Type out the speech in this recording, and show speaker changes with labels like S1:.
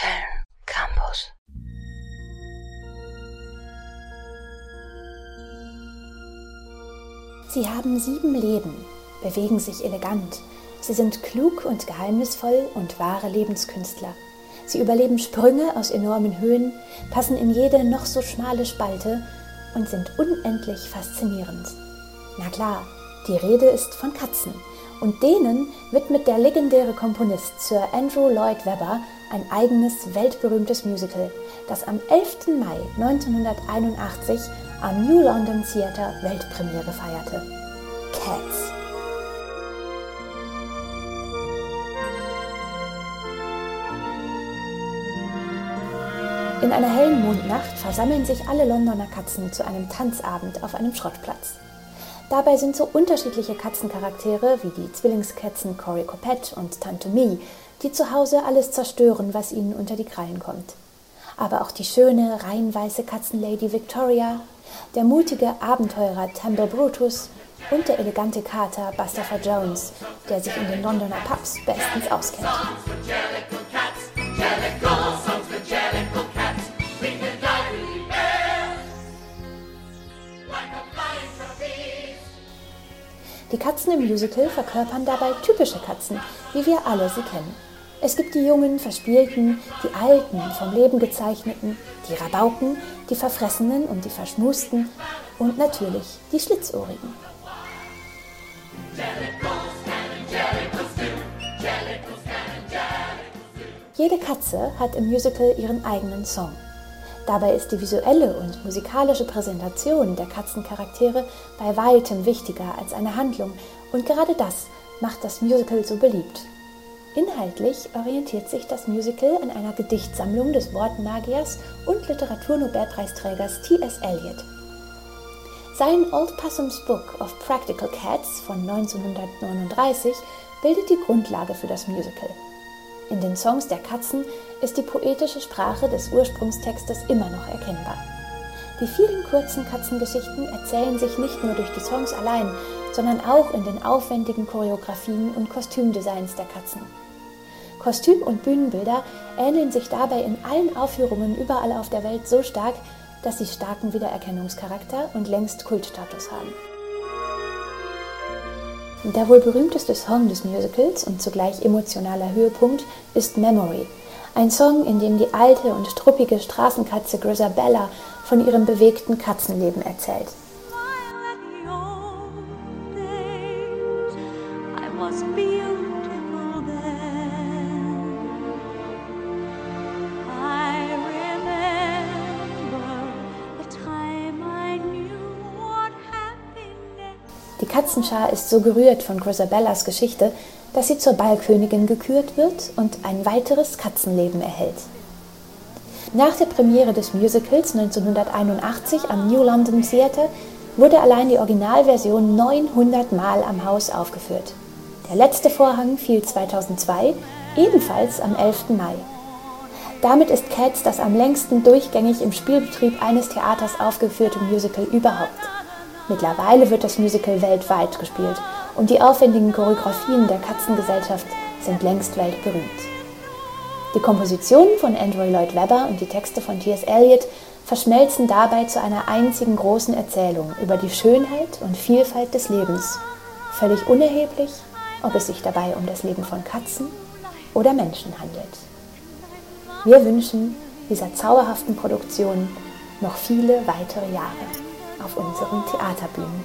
S1: Köln Campus.
S2: Sie haben sieben Leben, bewegen sich elegant. Sie sind klug und geheimnisvoll und wahre Lebenskünstler. Sie überleben Sprünge aus enormen Höhen, passen in jede noch so schmale Spalte und sind unendlich faszinierend. Na klar, die Rede ist von Katzen. Und denen widmet der legendäre Komponist Sir Andrew Lloyd Webber ein eigenes weltberühmtes Musical, das am 11. Mai 1981 am New London Theatre Weltpremiere feierte. Cats. In einer hellen Mondnacht versammeln sich alle Londoner Katzen zu einem Tanzabend auf einem Schrottplatz. Dabei sind so unterschiedliche Katzencharaktere wie die Zwillingskatzen Cory Copette und Tante Mie, die zu Hause alles zerstören, was ihnen unter die Krallen kommt. Aber auch die schöne, rein weiße Katzenlady Victoria, der mutige Abenteurer Tamble Brutus und der elegante Kater Bustopher Jones, der sich in den Londoner Pubs bestens auskennt. Die Katzen im Musical verkörpern dabei typische Katzen, wie wir alle sie kennen. Es gibt die jungen, verspielten, die alten, vom Leben gezeichneten, die Rabauken, die Verfressenen und die Verschmusten und natürlich die Schlitzohrigen. Jede Katze hat im Musical ihren eigenen Song. Dabei ist die visuelle und musikalische Präsentation der Katzencharaktere bei weitem wichtiger als eine Handlung und gerade das macht das Musical so beliebt. Inhaltlich orientiert sich das Musical an einer Gedichtsammlung des Wortmagiers und Literaturnobelpreisträgers T.S. Eliot. Sein Old Possum's Book of Practical Cats von 1939 bildet die Grundlage für das Musical. In den Songs der Katzen ist die poetische Sprache des Ursprungstextes immer noch erkennbar. Die vielen kurzen Katzengeschichten erzählen sich nicht nur durch die Songs allein, sondern auch in den aufwendigen Choreografien und Kostümdesigns der Katzen. Kostüm- und Bühnenbilder ähneln sich dabei in allen Aufführungen überall auf der Welt so stark, dass sie starken Wiedererkennungscharakter und längst Kultstatus haben. Der wohl berühmteste Song des Musicals und zugleich emotionaler Höhepunkt ist Memory, ein Song, in dem die alte und struppige Straßenkatze Grisabella von ihrem bewegten Katzenleben erzählt. Die Katzenschar ist so gerührt von Grisabellas Geschichte, dass sie zur Ballkönigin gekürt wird und ein weiteres Katzenleben erhält. Nach der Premiere des Musicals 1981 am New London Theatre wurde allein die Originalversion 900 Mal am Haus aufgeführt. Der letzte Vorhang fiel 2002, ebenfalls am 11. Mai. Damit ist Cats das am längsten durchgängig im Spielbetrieb eines Theaters aufgeführte Musical überhaupt. Mittlerweile wird das Musical weltweit gespielt und die aufwendigen Choreografien der Katzengesellschaft sind längst weltberühmt. Die Kompositionen von Andrew Lloyd Webber und die Texte von T.S. Eliot verschmelzen dabei zu einer einzigen großen Erzählung über die Schönheit und Vielfalt des Lebens, völlig unerheblich, ob es sich dabei um das Leben von Katzen oder Menschen handelt. Wir wünschen dieser zauberhaften Produktion noch viele weitere Jahre auf unseren Theaterbühnen.